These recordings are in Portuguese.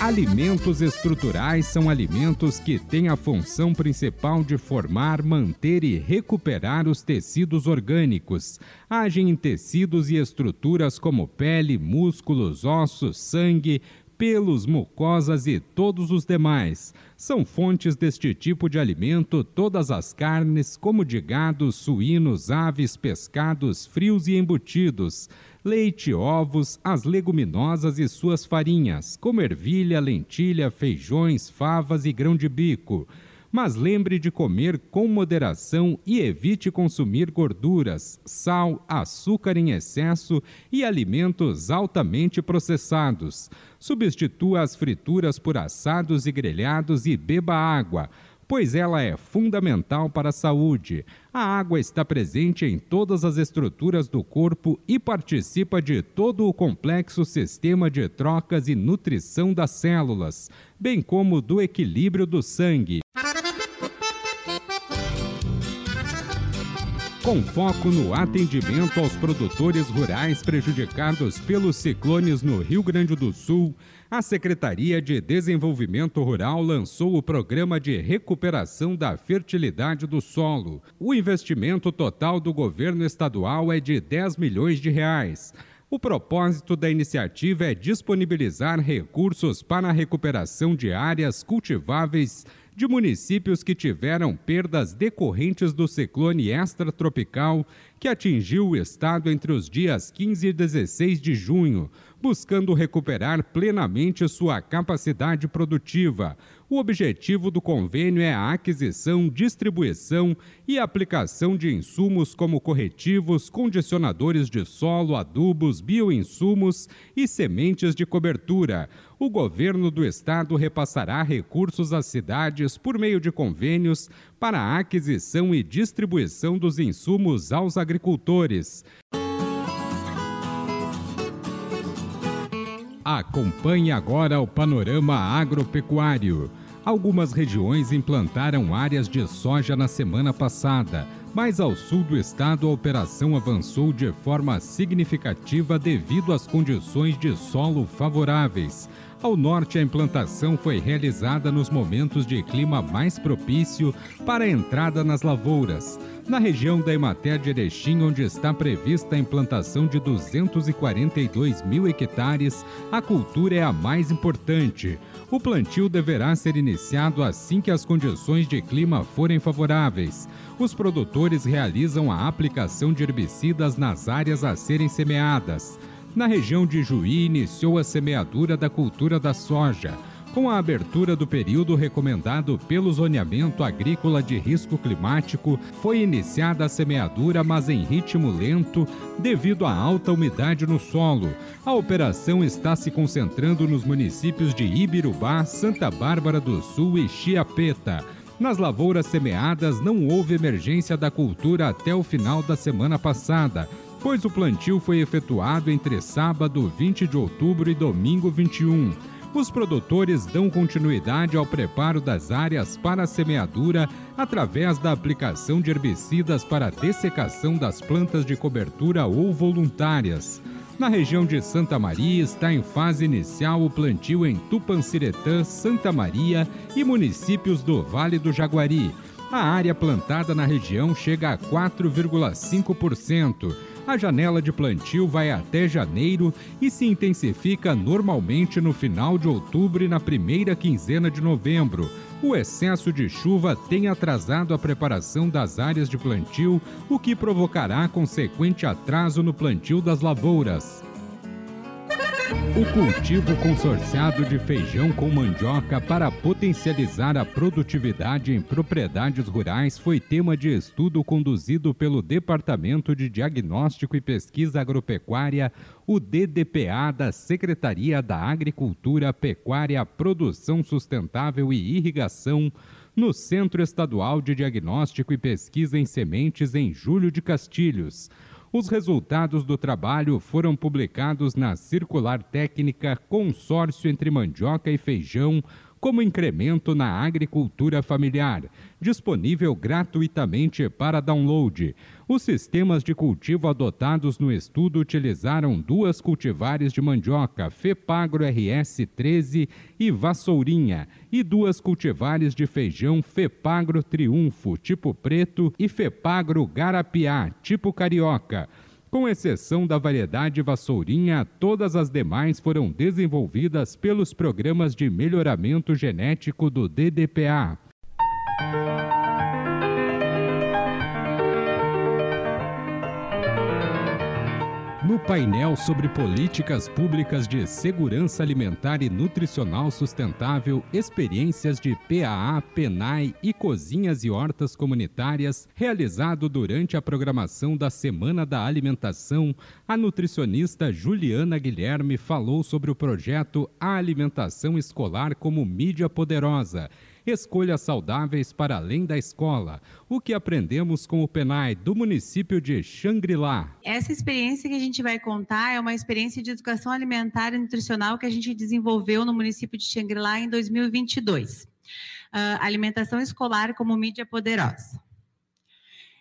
Alimentos estruturais são alimentos que têm a função principal de formar, manter e recuperar os tecidos orgânicos. Agem em tecidos e estruturas como pele, músculos, ossos, sangue, pelos, mucosas e todos os demais. São fontes deste tipo de alimento todas as carnes, como de gado, suínos, aves, pescados, frios e embutidos leite, ovos, as leguminosas e suas farinhas, como ervilha, lentilha, feijões, favas e grão de bico. Mas lembre de comer com moderação e evite consumir gorduras, sal, açúcar em excesso e alimentos altamente processados. Substitua as frituras por assados e grelhados e beba água pois ela é fundamental para a saúde. A água está presente em todas as estruturas do corpo e participa de todo o complexo sistema de trocas e nutrição das células, bem como do equilíbrio do sangue. com foco no atendimento aos produtores rurais prejudicados pelos ciclones no Rio Grande do Sul, a Secretaria de Desenvolvimento Rural lançou o Programa de Recuperação da Fertilidade do Solo. O investimento total do governo estadual é de 10 milhões de reais. O propósito da iniciativa é disponibilizar recursos para a recuperação de áreas cultiváveis de municípios que tiveram perdas decorrentes do ciclone extratropical que atingiu o estado entre os dias 15 e 16 de junho, buscando recuperar plenamente sua capacidade produtiva. O objetivo do convênio é a aquisição, distribuição e aplicação de insumos como corretivos, condicionadores de solo, adubos, bioinsumos e sementes de cobertura. O governo do estado repassará recursos às cidades por meio de convênios para a aquisição e distribuição dos insumos aos agricultores. Acompanhe agora o panorama agropecuário. Algumas regiões implantaram áreas de soja na semana passada, mas ao sul do estado a operação avançou de forma significativa devido às condições de solo favoráveis. Ao norte, a implantação foi realizada nos momentos de clima mais propício para a entrada nas lavouras. Na região da Emater de Erechim, onde está prevista a implantação de 242 mil hectares, a cultura é a mais importante. O plantio deverá ser iniciado assim que as condições de clima forem favoráveis. Os produtores realizam a aplicação de herbicidas nas áreas a serem semeadas. Na região de Juí, iniciou a semeadura da cultura da soja. Com a abertura do período recomendado pelo zoneamento agrícola de risco climático, foi iniciada a semeadura, mas em ritmo lento, devido à alta umidade no solo. A operação está se concentrando nos municípios de Ibirubá, Santa Bárbara do Sul e Chiapeta. Nas lavouras semeadas, não houve emergência da cultura até o final da semana passada pois o plantio foi efetuado entre sábado 20 de outubro e domingo 21. Os produtores dão continuidade ao preparo das áreas para a semeadura através da aplicação de herbicidas para dessecação das plantas de cobertura ou voluntárias. Na região de Santa Maria está em fase inicial o plantio em Tupanciretã, Santa Maria e municípios do Vale do Jaguari. A área plantada na região chega a 4,5%. A janela de plantio vai até janeiro e se intensifica normalmente no final de outubro e na primeira quinzena de novembro. O excesso de chuva tem atrasado a preparação das áreas de plantio, o que provocará consequente atraso no plantio das lavouras. O cultivo consorciado de feijão com mandioca para potencializar a produtividade em propriedades rurais foi tema de estudo conduzido pelo Departamento de Diagnóstico e Pesquisa Agropecuária, o DDPA da Secretaria da Agricultura, Pecuária, Produção Sustentável e Irrigação no Centro Estadual de Diagnóstico e Pesquisa em Sementes em Julho de Castilhos. Os resultados do trabalho foram publicados na circular técnica Consórcio entre Mandioca e Feijão como incremento na agricultura familiar, disponível gratuitamente para download. Os sistemas de cultivo adotados no estudo utilizaram duas cultivares de mandioca, Fepagro RS 13 e Vassourinha, e duas cultivares de feijão Fepagro Triunfo, tipo preto, e Fepagro Garapiá, tipo carioca. Com exceção da variedade vassourinha, todas as demais foram desenvolvidas pelos programas de melhoramento genético do DDPA. Painel sobre políticas públicas de segurança alimentar e nutricional sustentável, experiências de PAA, PENAI e cozinhas e hortas comunitárias, realizado durante a programação da Semana da Alimentação, a nutricionista Juliana Guilherme falou sobre o projeto A Alimentação Escolar como Mídia Poderosa Escolhas saudáveis para além da escola. O que aprendemos com o PENAI do município de Xangri-Lá. Essa experiência que a gente vai contar é uma experiência de educação alimentar e nutricional que a gente desenvolveu no município de Xangri-Lá em 2022. Uh, ah, alimentação escolar como mídia poderosa.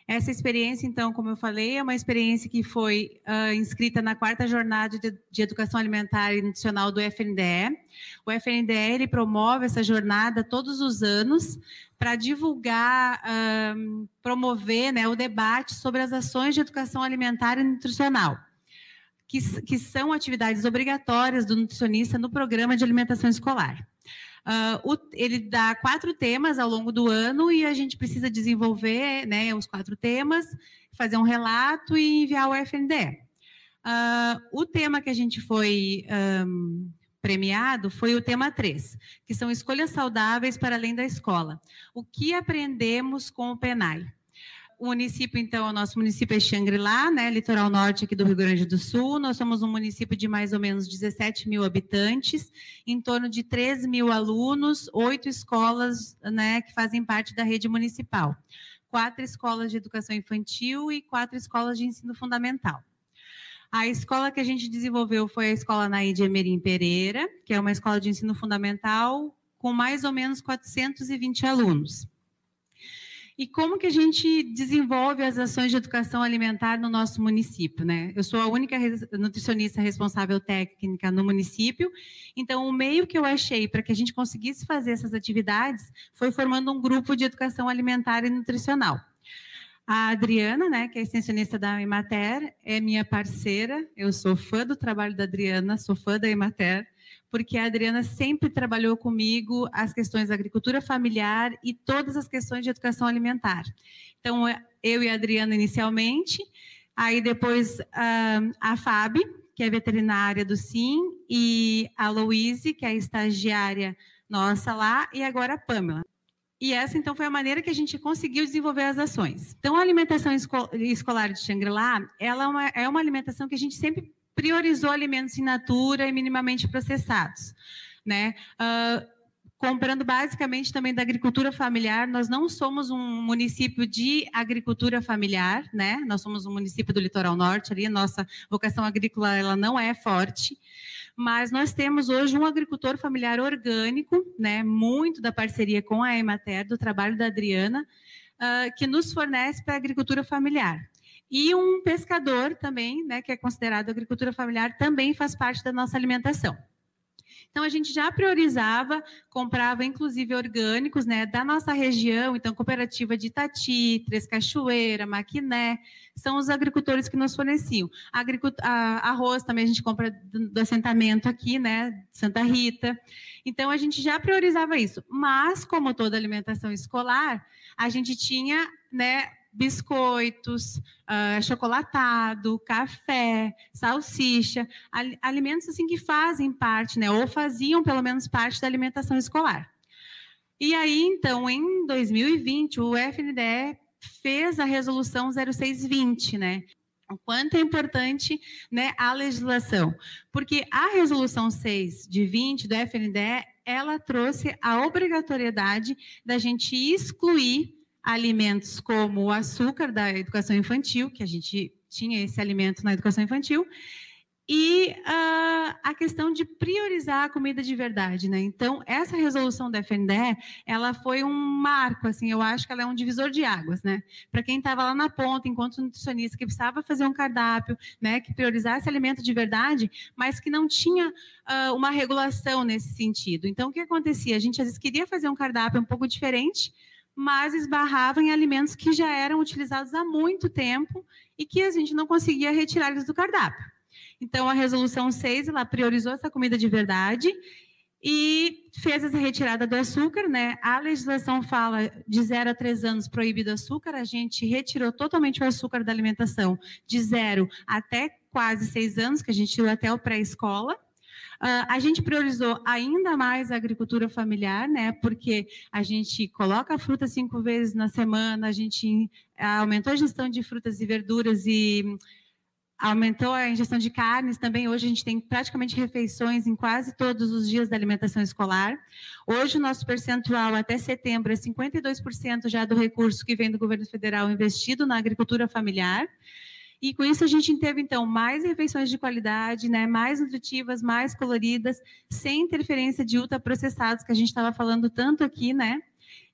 Essa experiência, então, como eu falei, é uma experiência que foi uh, inscrita na quarta jornada de, de, Educação Alimentar e Nutricional do FNDE. O FNDE ele promove essa jornada todos os anos para divulgar, uh, promover né, o debate sobre as ações de educação alimentar e nutricional. Que, que são atividades obrigatórias do nutricionista no programa de alimentação escolar. Uh, o, ele dá quatro temas ao longo do ano e a gente precisa desenvolver né, os quatro temas, fazer um relato e enviar ao FNDE. Uh, ah, o tema que a gente foi um, premiado foi o tema 3, que são escolhas saudáveis para além da escola. O que aprendemos com o PENAI? O município, então, o nosso município é Xangri-Lá, né, litoral norte aqui do Rio Grande do Sul. Nós somos um município de mais ou menos 17 mil habitantes, em torno de 3 mil alunos, oito escolas né, que fazem parte da rede municipal, quatro escolas de educação infantil e quatro escolas de ensino fundamental. A escola que a gente desenvolveu foi a escola Naide Emerim Pereira, que é uma escola de ensino fundamental com mais ou menos 420 alunos. E como que a gente desenvolve as ações de educação alimentar no nosso município, né? Eu sou a única nutricionista responsável técnica no município, então o meio que eu achei para que a gente conseguisse fazer essas atividades foi formando um grupo de educação alimentar e nutricional. A Adriana, né, que é extensionista da Emater, é minha parceira. Eu sou fã do trabalho da Adriana, sou fã da Emater porque a Adriana sempre trabalhou comigo as questões da agricultura familiar e todas as questões de educação alimentar. Então, eu e a Adriana inicialmente, aí depois a Fábio, que é veterinária do SIM, e a Louise, que é a estagiária nossa lá, e agora a Pamela. E essa, então, foi a maneira que a gente conseguiu desenvolver as ações. Então, a alimentação escolar de Xangri-Lá, ela é uma, é uma alimentação que a gente sempre priorizou alimentos in natura e minimamente processados, né? Uh, comprando basicamente também da agricultura familiar. Nós não somos um município de agricultura familiar, né? Nós somos um município do litoral norte, ali nossa vocação agrícola ela não é forte, mas nós temos hoje um agricultor familiar orgânico, né? Muito da parceria com a Emater, do trabalho da Adriana, uh, que nos fornece para a agricultura familiar. E um pescador também, né, que é considerado agricultura familiar, também faz parte da nossa alimentação. Então a gente já priorizava, comprava inclusive orgânicos, né, da nossa região, então cooperativa de Itati, Três Cachoeira, Maquiné, são os agricultores que nos forneciam. A, arroz também a gente compra do, do assentamento aqui, né, Santa Rita. Então a gente já priorizava isso. Mas como toda alimentação escolar, a gente tinha, né, biscoitos, uh, chocolatado, café, salsicha, alimentos assim que fazem parte, né, ou faziam pelo menos parte da alimentação escolar. E aí, então, em 2020, o FNDE fez a resolução 0620, né? o quanto é importante né, a legislação. Porque a resolução 6 de 20 do FNDE, ela trouxe a obrigatoriedade da gente excluir alimentos como o açúcar da educação infantil, que a gente tinha esse alimento na educação infantil, e uh, a questão de priorizar a comida de verdade, né? Então, essa resolução da FNDE, ela foi um marco, assim, eu acho que ela é um divisor de águas, né? Para quem estava lá na ponta, enquanto nutricionista, que precisava fazer um cardápio, né, que priorizasse alimento de verdade, mas que não tinha uh, uma regulação nesse sentido. Então, o que acontecia? A gente às vezes queria fazer um cardápio um pouco diferente, mas esbarrava em alimentos que já eram utilizados há muito tempo e que a gente não conseguia retirar eles do cardápio. Então, a resolução 6, ela priorizou essa comida de verdade e fez essa retirada do açúcar, né? A legislação fala de 0 a 3 anos proibido açúcar, a gente retirou totalmente o açúcar da alimentação de 0 até quase 6 anos, que a gente tirou até o pré-escola. Uh, a gente priorizou ainda mais a agricultura familiar, né? Porque a gente coloca a fruta cinco vezes na semana, a gente aumentou a gestão de frutas e verduras e aumentou a ingestão de carnes também. Hoje a gente tem praticamente refeições em quase todos os dias da alimentação escolar. Hoje o nosso percentual até setembro é 52% já do recurso que vem do governo federal investido na agricultura familiar. E com isso a gente teve então mais refeições de qualidade, né, mais nutritivas, mais coloridas, sem interferência de ultraprocessados que a gente estava falando tanto aqui, né,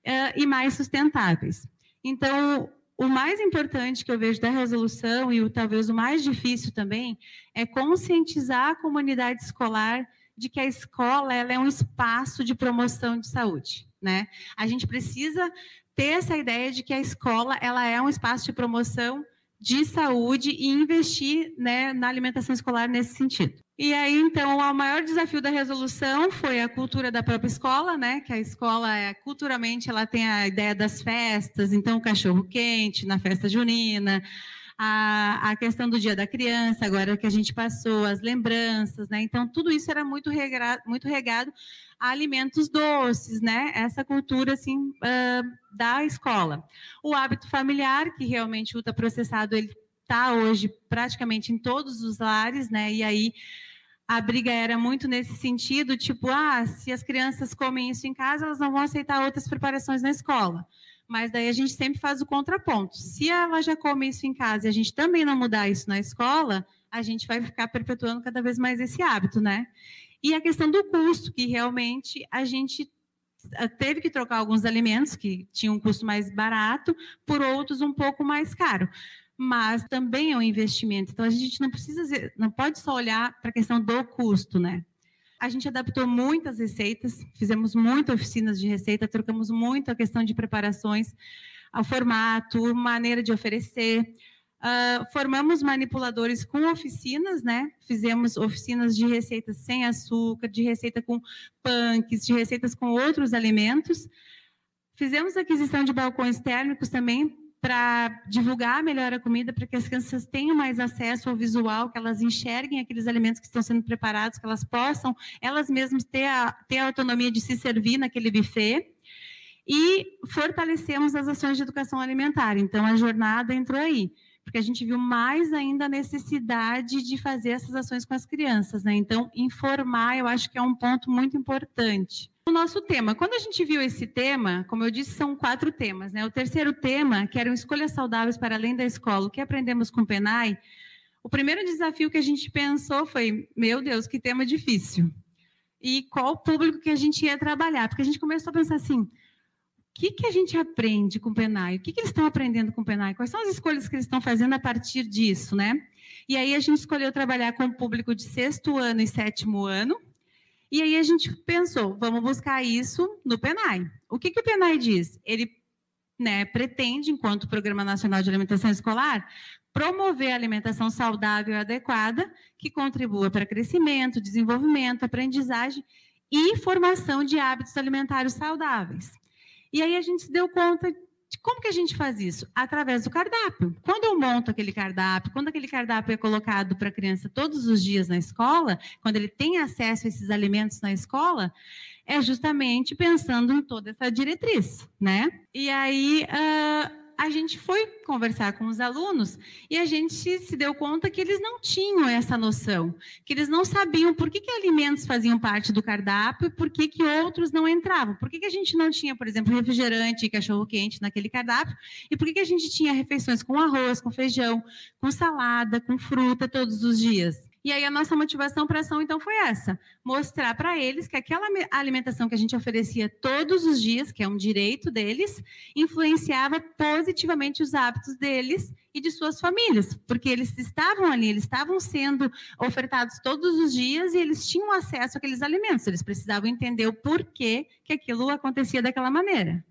uh, e mais sustentáveis. Então, o mais importante que eu vejo da resolução e o talvez o mais difícil também é conscientizar a comunidade escolar de que a escola ela é um espaço de promoção de saúde, né? A gente precisa ter essa ideia de que a escola ela é um espaço de promoção de saúde e investir né, na alimentação escolar nesse sentido. E aí, então, o maior desafio da resolução foi a cultura da própria escola, né? Que a escola, é, culturalmente, ela tem a ideia das festas, então, o cachorro quente na festa junina, a, a questão do dia da criança, agora que a gente passou, as lembranças, né? Então, tudo isso era muito, regra, muito regado a alimentos doces, né? Essa cultura, assim, uh, da escola. O hábito familiar, que realmente o ultraprocessado, ele está hoje praticamente em todos os lares, né? E aí a briga era muito nesse sentido, tipo, ah, se as crianças comem isso em casa, elas não vão aceitar outras preparações na escola. Mas daí a gente sempre faz o contraponto. Se ela já come isso em casa e a gente também não mudar isso na escola, a gente vai ficar perpetuando cada vez mais esse hábito, né? E a questão do custo, que realmente a gente eh, teve que trocar alguns alimentos que tinham um custo mais barato por outros um pouco mais caro mas também é um investimento. Então a gente não precisa, não pode só olhar para a questão do custo, né? A gente adaptou muitas receitas, fizemos muitas oficinas de receita, trocamos muito a questão de preparações, ao formato, maneira de oferecer. Uh, formamos manipuladores com oficinas, né? Fizemos oficinas de receitas sem açúcar, de receita com punks, de receitas com outros alimentos. Fizemos aquisição de balcões térmicos também para divulgar melhor a comida, para que as crianças tenham mais acesso ao visual, que elas enxerguem aqueles alimentos que estão sendo preparados, que elas possam, elas mesmas, ter a, ter a autonomia de se servir naquele buffet. E fortalecemos as ações de educação alimentar. Então, a jornada entrou aí porque a gente viu mais ainda a necessidade de fazer essas ações com as crianças, né? Então, informar, eu acho que é um ponto muito importante. O nosso tema, quando a gente viu esse tema, como eu disse, são quatro temas, né? O terceiro tema, que eram escolhas saudáveis para além da escola, o que aprendemos com o Penai, o primeiro desafio que a gente pensou foi, meu Deus, que tema difícil. E qual o público que a gente ia trabalhar? Porque a gente começou a pensar assim, que, que a gente aprende com o Penai? O que, que eles estão aprendendo com o Penai? Quais são as escolhas que eles estão fazendo a partir disso, né? E aí a gente escolheu trabalhar com o público de sexto ano e sétimo ano. E aí a gente pensou, vamos buscar isso no Penai. O que, que o Penai diz? Ele né, pretende, enquanto Programa Nacional de Alimentação Escolar, promover a alimentação saudável e adequada, que contribua para crescimento, desenvolvimento, aprendizagem e formação de hábitos alimentares saudáveis. E aí a gente se deu conta como que a gente faz isso? Através do cardápio. Quando eu monto aquele cardápio, quando aquele cardápio é colocado para a criança todos os dias na escola, quando ele tem acesso a esses alimentos na escola, é justamente pensando em toda essa diretriz, né? E aí uh, a gente foi conversar com os alunos e a gente se deu conta que eles não tinham essa noção, que eles não sabiam por que, que alimentos faziam parte do cardápio e por que, que outros não entravam. Por que, que a gente não tinha, por exemplo, refrigerante e cachorro-quente naquele cardápio e por que, que a gente tinha refeições com arroz, com feijão, com salada, com fruta todos os dias. E aí a nossa motivação para ação então foi essa: mostrar para eles que aquela alimentação que a gente oferecia todos os dias, que é um direito deles, influenciava positivamente os hábitos deles e de suas famílias, porque eles estavam ali, eles estavam sendo ofertados todos os dias e eles tinham acesso àqueles alimentos. Eles precisavam entender o porquê que aquilo acontecia daquela maneira.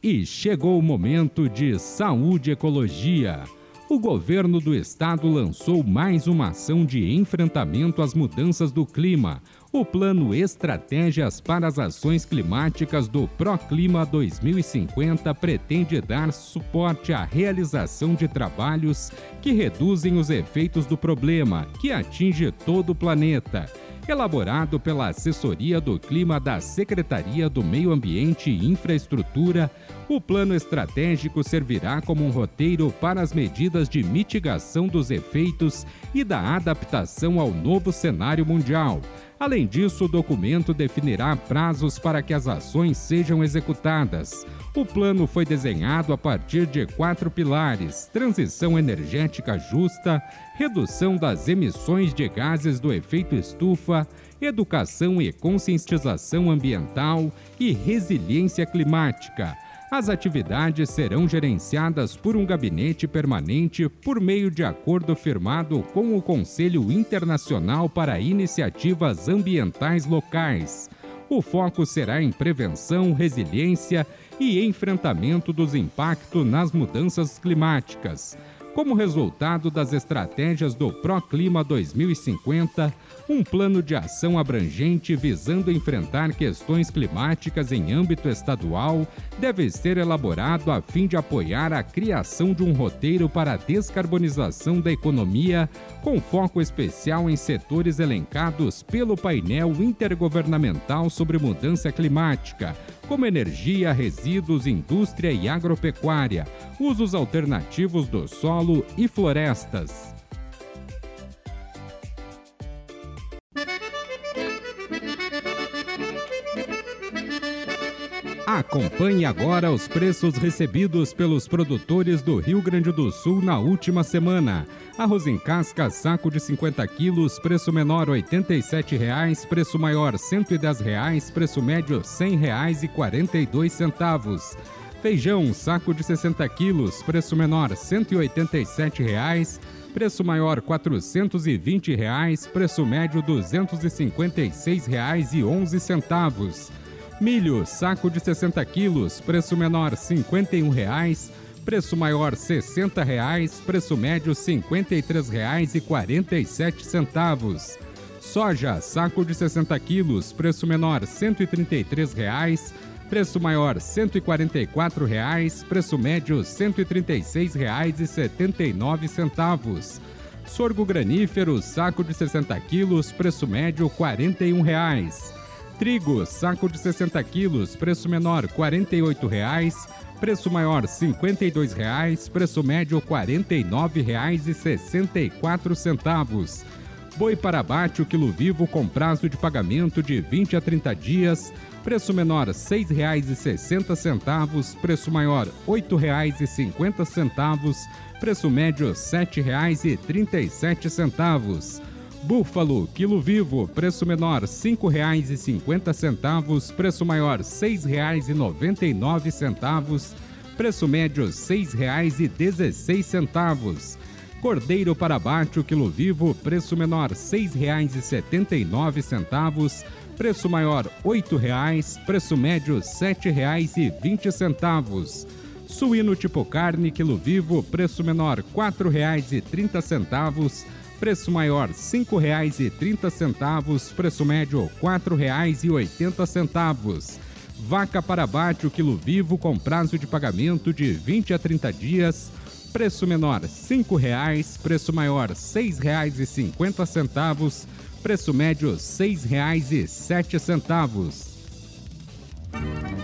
E chegou o momento de saúde e ecologia. O governo do estado lançou mais uma ação de enfrentamento às mudanças do clima. O Plano Estratégias para as Ações Climáticas do Proclima 2050 pretende dar suporte à realização de trabalhos que reduzem os efeitos do problema, que atinge todo o planeta elaborado pela Assessoria do Clima da Secretaria do Meio Ambiente e Infraestrutura, o plano estratégico servirá como um roteiro para as medidas de mitigação dos efeitos e da adaptação ao novo cenário mundial. Além disso, o documento definirá prazos para que as ações sejam executadas. O plano foi desenhado a partir de quatro pilares: transição energética justa, redução das emissões de gases do efeito estufa, educação e conscientização ambiental e resiliência climática. As atividades serão gerenciadas por um gabinete permanente por meio de acordo firmado com o Conselho Internacional para Iniciativas Ambientais Locais. O foco será em prevenção, resiliência e enfrentamento dos impactos nas mudanças climáticas. Como resultado das estratégias do Proclima 2050, um plano de ação abrangente visando enfrentar questões climáticas em âmbito estadual deve ser elaborado a fim de apoiar a criação de um roteiro para a descarbonização da economia, com foco especial em setores elencados pelo painel intergovernamental sobre mudança climática como energia, resíduos, indústria e agropecuária, usos alternativos do solo e florestas. Acompanhe agora os preços recebidos pelos produtores do Rio Grande do Sul na última semana. Arroz em casca, saco de 50 quilos, preço menor R$ 87,00, preço maior R$ 110,00, preço médio R$ 100,42. Feijão, saco de 60 quilos, preço menor R$ 187,00, preço maior R$ 420,00, preço médio R$ 256,11. Milho, saco de 60 quilos, preço menor R$ 51,00, preço maior R$ 60,00, preço médio R$ 53,47. Soja, saco de 60 quilos, preço menor R$ 133,00, preço maior R$ 144,00, preço médio R$ 136,79. Sorgo granífero, saco de 60 quilos, preço médio R$ 41,00. Trigo, saco de 60 quilos, preço menor R$ 48,00, preço maior R$ 52,00, preço médio R$ 49,64. Boi para abate o quilo vivo com prazo de pagamento de 20 a 30 dias, preço menor R$ 6,60, preço maior R$ 8,50, preço médio R$ 7,37. Búfalo, quilo vivo, preço menor R$ 5,50, preço maior R$ 6,99, preço médio R$ 6,16. Cordeiro para abate, quilo vivo, preço menor R$ 6,79, preço maior R$ 8,00, preço médio R$ 7,20. Suíno tipo carne, quilo vivo, preço menor R$ 4,30, Preço maior R$ 5,30, preço médio R$ 4,80. Vaca para abate o quilo vivo com prazo de pagamento de 20 a 30 dias. Preço menor R$ 5,00, preço maior R$ 6,50, Preço médio R$ 6,07.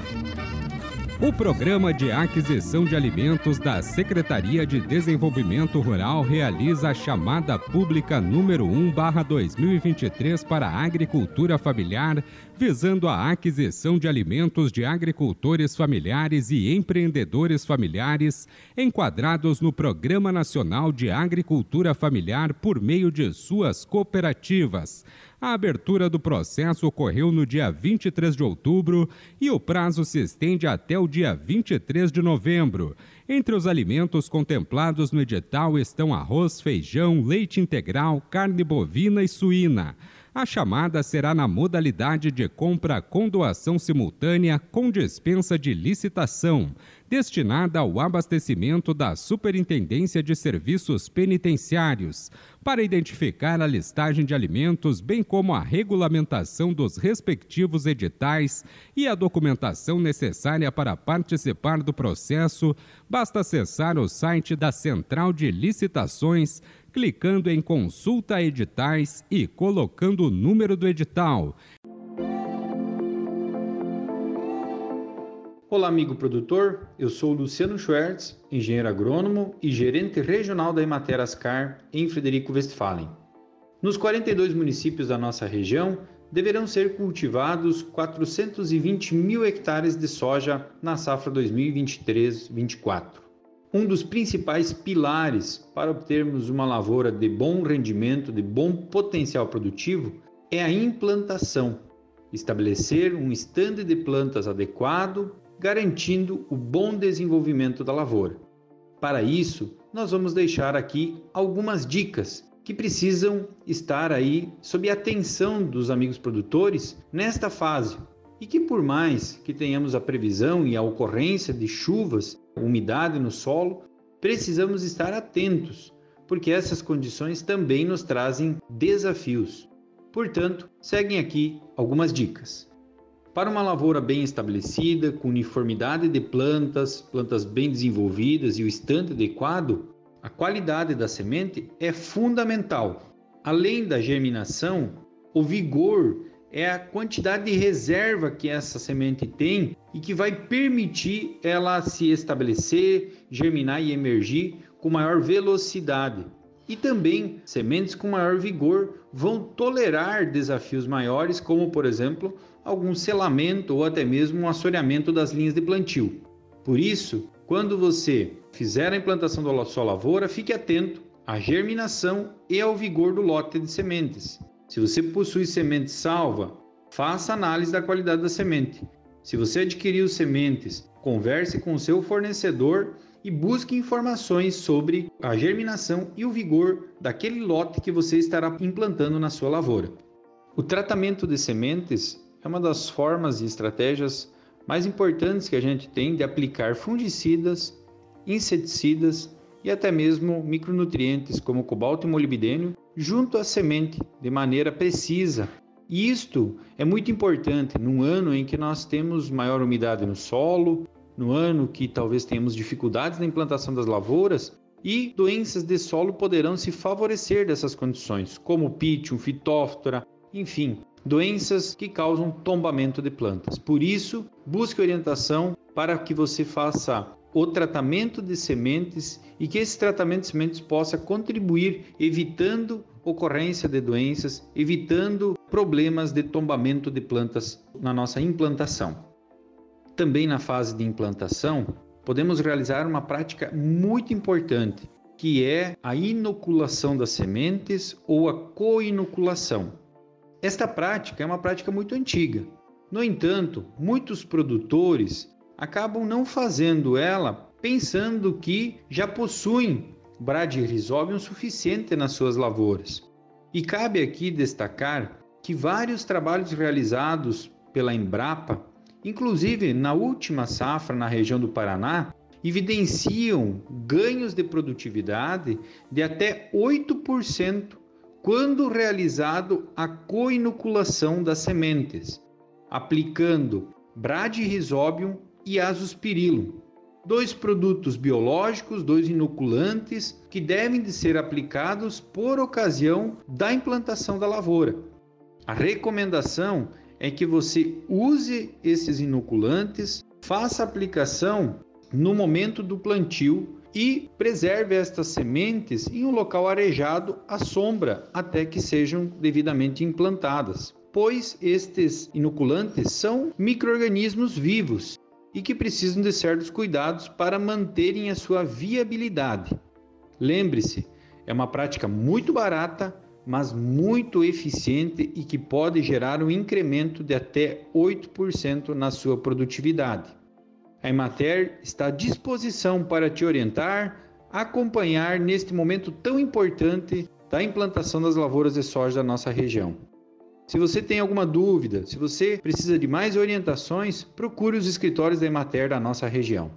O Programa de Aquisição de Alimentos da Secretaria de Desenvolvimento Rural realiza a chamada pública número 1/2023 para a agricultura familiar, visando a aquisição de alimentos de agricultores familiares e empreendedores familiares enquadrados no Programa Nacional de Agricultura Familiar por meio de suas cooperativas. A abertura do processo ocorreu no dia 23 de outubro e o prazo se estende até o dia 23 de novembro. Entre os alimentos contemplados no edital estão arroz, feijão, leite integral, carne bovina e suína. A chamada será na modalidade de compra com doação simultânea com dispensa de licitação, destinada ao abastecimento da Superintendência de Serviços Penitenciários, para identificar a listagem de alimentos, bem como a regulamentação dos respectivos editais e a documentação necessária para participar do processo, basta acessar o site da Central de Licitações clicando em Consulta Editais e colocando o número do edital. Olá, amigo produtor. Eu sou Luciano Schwertz, engenheiro agrônomo e gerente regional da Emater Ascar em Frederico Westphalen. Nos 42 municípios da nossa região, deverão ser cultivados 420 mil hectares de soja na safra 2023-24 um dos principais pilares para obtermos uma lavoura de bom rendimento, de bom potencial produtivo, é a implantação. Estabelecer um estande de plantas adequado, garantindo o bom desenvolvimento da lavoura. Para isso, nós vamos deixar aqui algumas dicas que precisam estar aí sob a atenção dos amigos produtores nesta fase, e que por mais que tenhamos a previsão e a ocorrência de chuvas umidade no solo, precisamos estar atentos, porque essas condições também nos trazem desafios. Portanto, seguem aqui algumas dicas. Para uma lavoura bem estabelecida, com uniformidade de plantas, plantas bem desenvolvidas e o estante adequado, a qualidade da semente é fundamental. Além da germinação, o vigor é a quantidade de reserva que essa semente tem e que vai permitir ela se estabelecer, germinar e emergir com maior velocidade. E também sementes com maior vigor vão tolerar desafios maiores, como por exemplo, algum selamento ou até mesmo um assoreamento das linhas de plantio. Por isso, quando você fizer a implantação da sua lavoura, fique atento à germinação e ao vigor do lote de sementes. Se você possui semente salva, faça análise da qualidade da semente. Se você adquiriu sementes, converse com seu fornecedor e busque informações sobre a germinação e o vigor daquele lote que você estará implantando na sua lavoura. O tratamento de sementes é uma das formas e estratégias mais importantes que a gente tem de aplicar fungicidas, inseticidas e até mesmo micronutrientes como cobalto e molibdênio junto à semente de maneira precisa. E isto é muito importante num ano em que nós temos maior umidade no solo, no ano que talvez tenhamos dificuldades na implantação das lavouras, e doenças de solo poderão se favorecer dessas condições, como pítio, fitóftora, enfim, doenças que causam tombamento de plantas. Por isso, busque orientação para que você faça o tratamento de sementes e que esse tratamento de sementes possa contribuir evitando ocorrência de doenças, evitando problemas de tombamento de plantas na nossa implantação. Também na fase de implantação, podemos realizar uma prática muito importante, que é a inoculação das sementes ou a co-inoculação. Esta prática é uma prática muito antiga. No entanto, muitos produtores acabam não fazendo ela pensando que já possuem Bradyrhizobium suficiente nas suas lavouras. E cabe aqui destacar que vários trabalhos realizados pela Embrapa, inclusive na última safra na região do Paraná, evidenciam ganhos de produtividade de até 8% quando realizado a coinoculação das sementes, aplicando Bradyrhizobium e azospirillum. dois produtos biológicos, dois inoculantes que devem de ser aplicados por ocasião da implantação da lavoura. A recomendação é que você use esses inoculantes, faça aplicação no momento do plantio e preserve estas sementes em um local arejado à sombra até que sejam devidamente implantadas, pois estes inoculantes são microorganismos vivos e que precisam de certos cuidados para manterem a sua viabilidade. Lembre-se, é uma prática muito barata, mas muito eficiente e que pode gerar um incremento de até 8% na sua produtividade. A Emater está à disposição para te orientar, acompanhar neste momento tão importante da implantação das lavouras de soja da nossa região. Se você tem alguma dúvida, se você precisa de mais orientações, procure os escritórios da Emater da nossa região.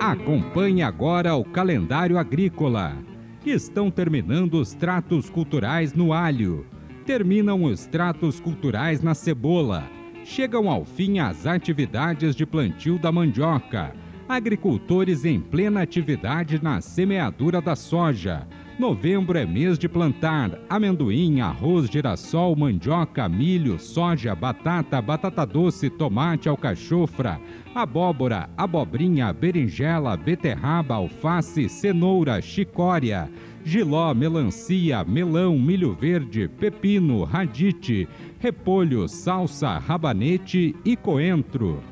Acompanhe agora o calendário agrícola. Estão terminando os tratos culturais no alho. Terminam os tratos culturais na cebola. Chegam ao fim as atividades de plantio da mandioca agricultores em plena atividade na semeadura da soja. Novembro é mês de plantar amendoim, arroz, girassol, mandioca, milho, soja, batata, batata doce, tomate, alcachofra, abóbora, abobrinha, berinjela, beterraba, alface, cenoura, chicória, giló, melancia, melão, milho verde, pepino, radite, repolho, salsa, rabanete e coentro.